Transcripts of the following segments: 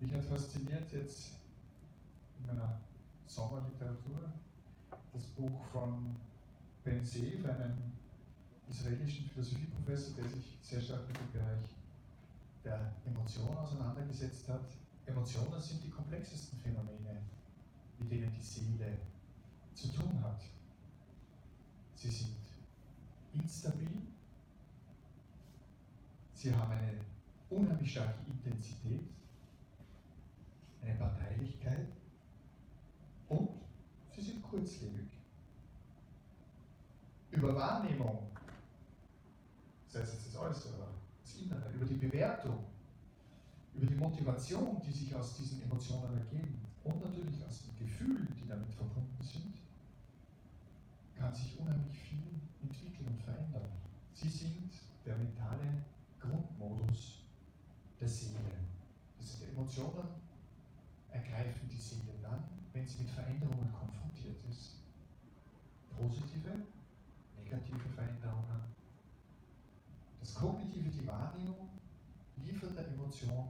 Mich hat fasziniert jetzt in meiner Sommerliteratur das Buch von Ben Seif, einem israelischen Philosophieprofessor, der sich sehr stark mit dem Bereich der Emotionen auseinandergesetzt hat. Emotionen sind die komplexesten Phänomene, mit denen die Seele zu tun hat. Sie sind instabil, sie haben eine unheimlich starke Intensität, Parteilichkeit und sie sind kurzlebig. Über Wahrnehmung, sei es das Äußere das Innere, über die Bewertung, über die Motivation, die sich aus diesen Emotionen ergeben und natürlich aus den Gefühlen, die damit verbunden sind, kann sich unheimlich viel entwickeln und verändern. Sie sind der mentale Grundmodus der Seele. Das sind Emotionen, ergreifen die Seele dann, wenn sie mit Veränderungen konfrontiert ist. Positive, negative Veränderungen. Das Kognitive, die Wahrnehmung, liefert der Emotion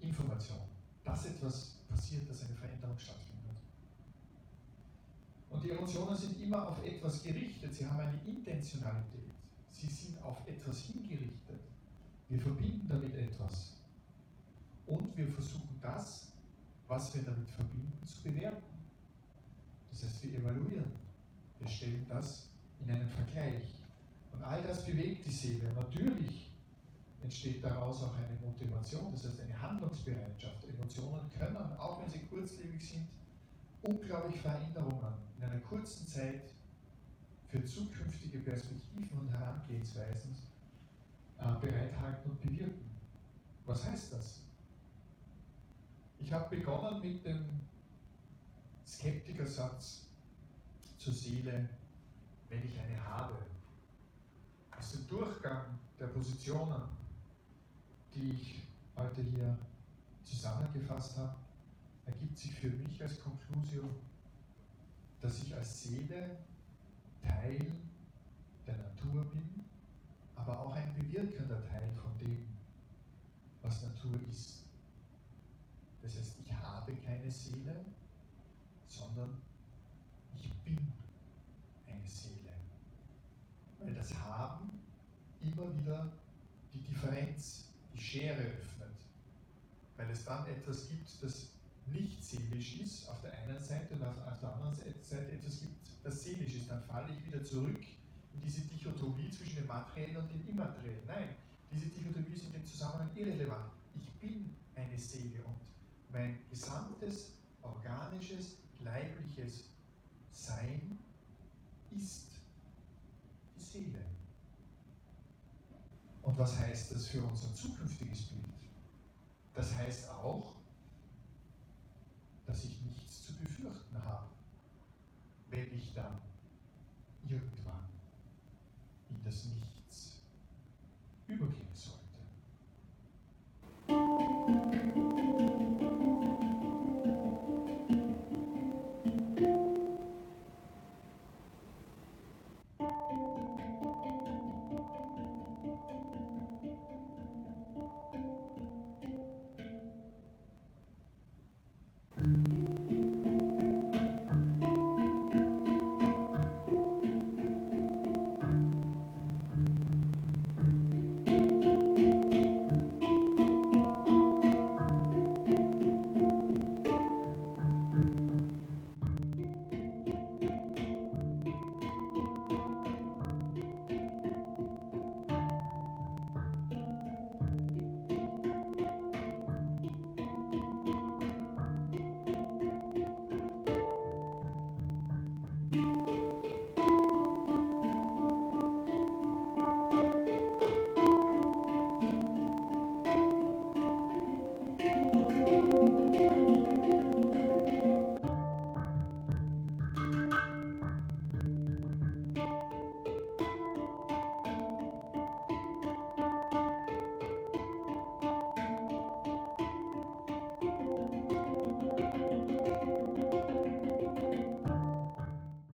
Information, dass etwas passiert, dass eine Veränderung stattfindet. Und die Emotionen sind immer auf etwas gerichtet, sie haben eine Intentionalität, sie sind auf etwas hingerichtet. Wir verbinden damit etwas. Und wir versuchen das, was wir damit verbinden, zu bewerten. Das heißt, wir evaluieren. Wir stellen das in einen Vergleich. Und all das bewegt die Seele. Natürlich entsteht daraus auch eine Motivation, das heißt eine Handlungsbereitschaft. Emotionen können, auch wenn sie kurzlebig sind, unglaublich Veränderungen in einer kurzen Zeit für zukünftige Perspektiven und Herangehensweisen äh, bereithalten und bewirken. Was heißt das? Ich habe begonnen mit dem Skeptikersatz zur Seele, wenn ich eine habe. Aus dem Durchgang der Positionen, die ich heute hier zusammengefasst habe, ergibt sich für mich als Konklusion, dass ich als Seele Teil der Natur bin, aber auch ein bewirkender Teil von dem, was Natur ist. Das heißt, ich habe keine Seele, sondern ich bin eine Seele. Weil das Haben immer wieder die Differenz, die Schere öffnet. Weil es dann etwas gibt, das nicht seelisch ist auf der einen Seite und auf der anderen Seite etwas gibt, das seelisch ist, dann falle ich wieder zurück in diese Dichotomie zwischen dem Materiellen und dem Immateriellen. Nein, diese Dichotomie ist in dem Zusammenhang irrelevant. Ich bin mein gesamtes organisches, leibliches Sein ist die Seele. Und was heißt das für unser zukünftiges Bild? Das heißt auch, dass ich nichts zu befürchten habe, wenn ich dann irgendwann in das Nichts